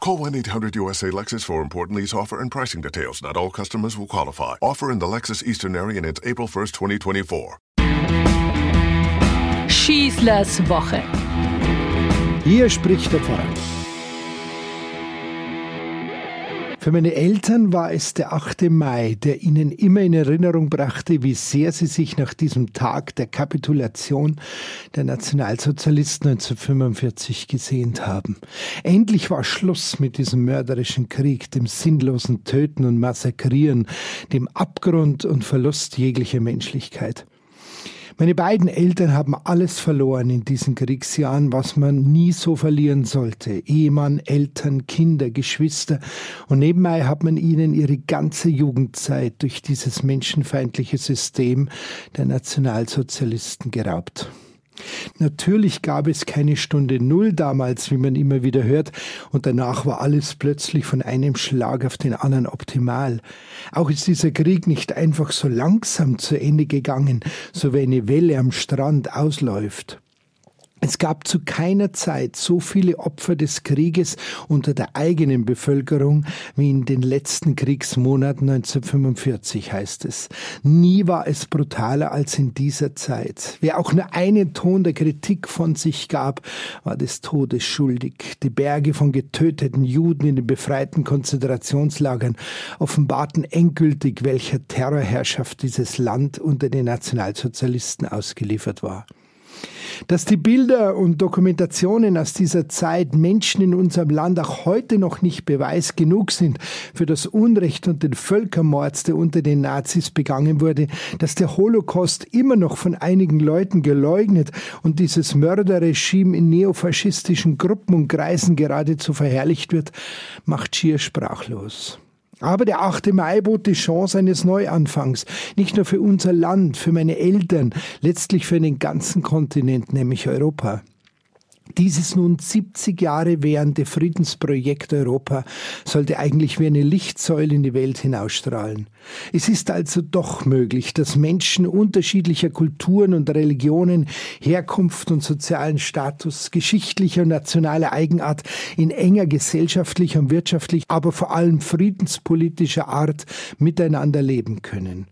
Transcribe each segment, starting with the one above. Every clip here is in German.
Call 1-800-USA Lexus for important lease offer and pricing details. Not all customers will qualify. Offer in the Lexus Eastern area and it's April 1st, 2024. Schießlers Woche. Hier spricht der Pfarrer. Für meine Eltern war es der 8. Mai, der ihnen immer in Erinnerung brachte, wie sehr sie sich nach diesem Tag der Kapitulation der Nationalsozialisten 1945 gesehnt haben. Endlich war Schluss mit diesem mörderischen Krieg, dem sinnlosen Töten und Massakrieren, dem Abgrund und Verlust jeglicher Menschlichkeit. Meine beiden Eltern haben alles verloren in diesen Kriegsjahren, was man nie so verlieren sollte. Ehemann, Eltern, Kinder, Geschwister. Und nebenbei hat man ihnen ihre ganze Jugendzeit durch dieses menschenfeindliche System der Nationalsozialisten geraubt. Natürlich gab es keine Stunde Null damals, wie man immer wieder hört, und danach war alles plötzlich von einem Schlag auf den anderen optimal. Auch ist dieser Krieg nicht einfach so langsam zu Ende gegangen, so wie eine Welle am Strand ausläuft. Es gab zu keiner Zeit so viele Opfer des Krieges unter der eigenen Bevölkerung wie in den letzten Kriegsmonaten 1945, heißt es. Nie war es brutaler als in dieser Zeit. Wer auch nur einen Ton der Kritik von sich gab, war des Todes schuldig. Die Berge von getöteten Juden in den befreiten Konzentrationslagern offenbarten endgültig, welcher Terrorherrschaft dieses Land unter den Nationalsozialisten ausgeliefert war. Dass die Bilder und Dokumentationen aus dieser Zeit Menschen in unserem Land auch heute noch nicht Beweis genug sind für das Unrecht und den Völkermord, der unter den Nazis begangen wurde, dass der Holocaust immer noch von einigen Leuten geleugnet und dieses Mörderregime in neofaschistischen Gruppen und Kreisen geradezu verherrlicht wird, macht schier sprachlos. Aber der 8. Mai bot die Chance eines Neuanfangs, nicht nur für unser Land, für meine Eltern, letztlich für den ganzen Kontinent, nämlich Europa. Dieses nun 70 Jahre währende Friedensprojekt Europa sollte eigentlich wie eine Lichtsäule in die Welt hinausstrahlen. Es ist also doch möglich, dass Menschen unterschiedlicher Kulturen und Religionen, Herkunft und sozialen Status, geschichtlicher und nationaler Eigenart in enger gesellschaftlicher und wirtschaftlicher, aber vor allem friedenspolitischer Art miteinander leben können.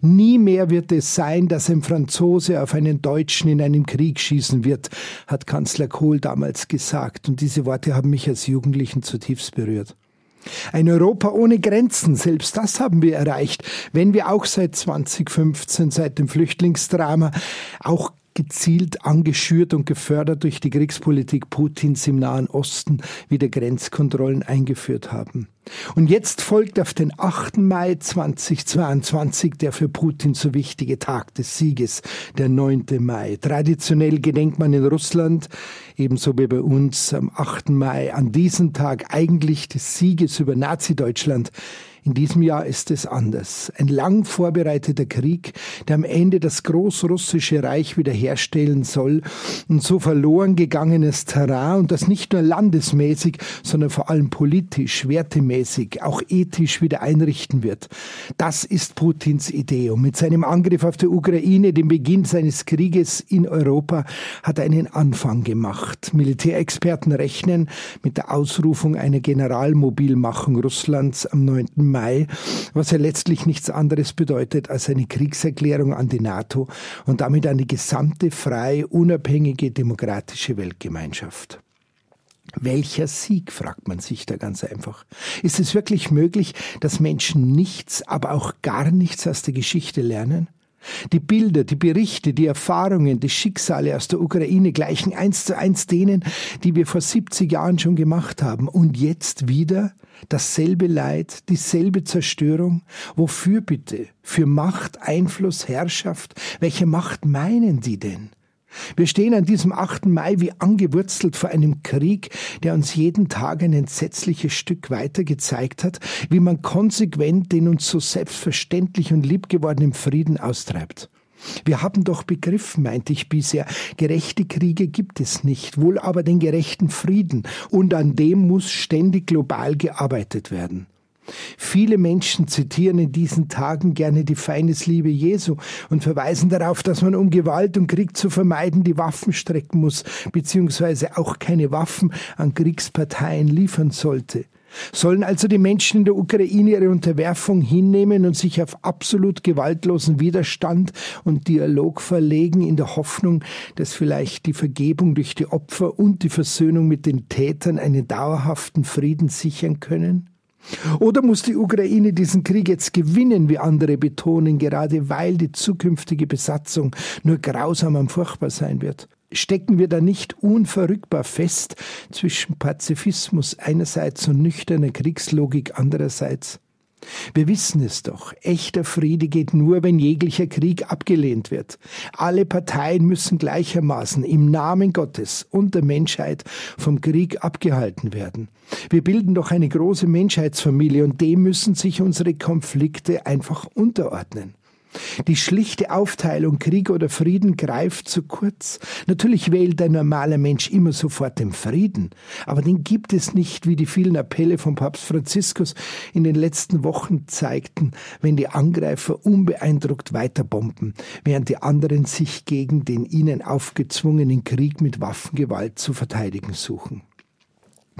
Nie mehr wird es sein, dass ein Franzose auf einen Deutschen in einem Krieg schießen wird, hat Kanzler Kohl damals gesagt, und diese Worte haben mich als Jugendlichen zutiefst berührt. Ein Europa ohne Grenzen, selbst das haben wir erreicht, wenn wir auch seit 2015, seit dem Flüchtlingsdrama, auch gezielt angeschürt und gefördert durch die Kriegspolitik Putins im Nahen Osten wieder Grenzkontrollen eingeführt haben. Und jetzt folgt auf den 8. Mai 2022 der für Putin so wichtige Tag des Sieges, der 9. Mai. Traditionell gedenkt man in Russland, ebenso wie bei uns am 8. Mai, an diesem Tag eigentlich des Sieges über Nazi-Deutschland in diesem Jahr ist es anders. Ein lang vorbereiteter Krieg, der am Ende das großrussische Reich wiederherstellen soll und so verloren gegangenes Terrain und das nicht nur landesmäßig, sondern vor allem politisch, wertemäßig, auch ethisch wieder einrichten wird. Das ist Putins Idee. Und mit seinem Angriff auf die Ukraine, dem Beginn seines Krieges in Europa, hat er einen Anfang gemacht. Militärexperten rechnen mit der Ausrufung einer Generalmobilmachung Russlands am 9. Mai, was ja letztlich nichts anderes bedeutet als eine Kriegserklärung an die NATO und damit an die gesamte freie, unabhängige, demokratische Weltgemeinschaft. Welcher Sieg, fragt man sich da ganz einfach. Ist es wirklich möglich, dass Menschen nichts, aber auch gar nichts aus der Geschichte lernen? Die Bilder, die Berichte, die Erfahrungen, die Schicksale aus der Ukraine gleichen eins zu eins denen, die wir vor 70 Jahren schon gemacht haben. Und jetzt wieder dasselbe Leid, dieselbe Zerstörung. Wofür bitte? Für Macht, Einfluss, Herrschaft? Welche Macht meinen die denn? Wir stehen an diesem 8. Mai wie angewurzelt vor einem Krieg, der uns jeden Tag ein entsetzliches Stück weiter gezeigt hat, wie man konsequent den uns so selbstverständlich und liebgewordenen Frieden austreibt. Wir haben doch begriffen, meinte ich bisher, gerechte Kriege gibt es nicht, wohl aber den gerechten Frieden, und an dem muss ständig global gearbeitet werden. Viele Menschen zitieren in diesen Tagen gerne die Feindesliebe Jesu und verweisen darauf, dass man, um Gewalt und Krieg zu vermeiden, die Waffen strecken muss, beziehungsweise auch keine Waffen an Kriegsparteien liefern sollte. Sollen also die Menschen in der Ukraine ihre Unterwerfung hinnehmen und sich auf absolut gewaltlosen Widerstand und Dialog verlegen, in der Hoffnung, dass vielleicht die Vergebung durch die Opfer und die Versöhnung mit den Tätern einen dauerhaften Frieden sichern können? Oder muss die Ukraine diesen Krieg jetzt gewinnen, wie andere betonen, gerade weil die zukünftige Besatzung nur grausam und furchtbar sein wird? Stecken wir da nicht unverrückbar fest zwischen Pazifismus einerseits und nüchterner Kriegslogik andererseits? Wir wissen es doch, echter Friede geht nur, wenn jeglicher Krieg abgelehnt wird. Alle Parteien müssen gleichermaßen im Namen Gottes und der Menschheit vom Krieg abgehalten werden. Wir bilden doch eine große Menschheitsfamilie und dem müssen sich unsere Konflikte einfach unterordnen. Die schlichte Aufteilung Krieg oder Frieden greift zu kurz. Natürlich wählt ein normaler Mensch immer sofort den Frieden, aber den gibt es nicht, wie die vielen Appelle von Papst Franziskus in den letzten Wochen zeigten, wenn die Angreifer unbeeindruckt weiterbomben, während die anderen sich gegen den ihnen aufgezwungenen Krieg mit Waffengewalt zu verteidigen suchen.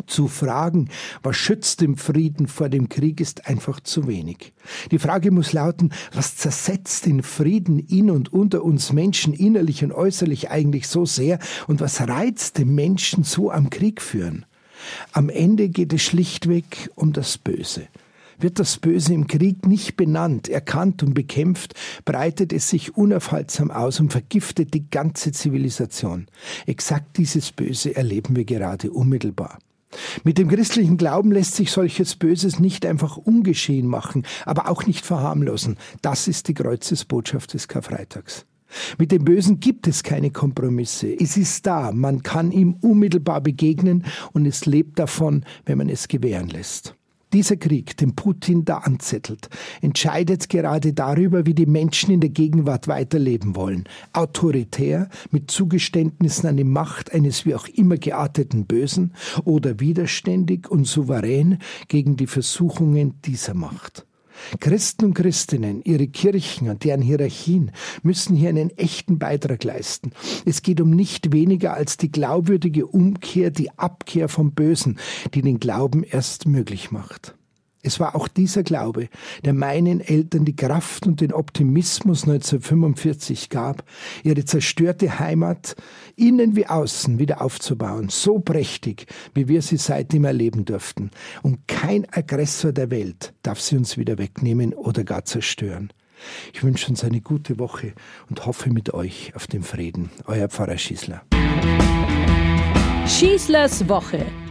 Zu fragen, was schützt den Frieden vor dem Krieg, ist einfach zu wenig. Die Frage muss lauten, was zersetzt den Frieden in und unter uns Menschen innerlich und äußerlich eigentlich so sehr und was reizt den Menschen so am Krieg führen? Am Ende geht es schlichtweg um das Böse. Wird das Böse im Krieg nicht benannt, erkannt und bekämpft, breitet es sich unaufhaltsam aus und vergiftet die ganze Zivilisation. Exakt dieses Böse erleben wir gerade unmittelbar. Mit dem christlichen Glauben lässt sich solches Böses nicht einfach ungeschehen machen, aber auch nicht verharmlosen. Das ist die Kreuzesbotschaft des Karfreitags. Mit dem Bösen gibt es keine Kompromisse. Es ist da, man kann ihm unmittelbar begegnen und es lebt davon, wenn man es gewähren lässt. Dieser Krieg, den Putin da anzettelt, entscheidet gerade darüber, wie die Menschen in der Gegenwart weiterleben wollen. Autoritär, mit Zugeständnissen an die Macht eines wie auch immer gearteten Bösen oder widerständig und souverän gegen die Versuchungen dieser Macht. Christen und Christinnen, ihre Kirchen und deren Hierarchien müssen hier einen echten Beitrag leisten. Es geht um nicht weniger als die glaubwürdige Umkehr, die Abkehr vom Bösen, die den Glauben erst möglich macht. Es war auch dieser Glaube, der meinen Eltern die Kraft und den Optimismus 1945 gab, ihre zerstörte Heimat innen wie außen wieder aufzubauen, so prächtig, wie wir sie seitdem erleben durften. Und kein Aggressor der Welt darf sie uns wieder wegnehmen oder gar zerstören. Ich wünsche uns eine gute Woche und hoffe mit euch auf den Frieden. Euer Pfarrer Schießler. Schießlers Woche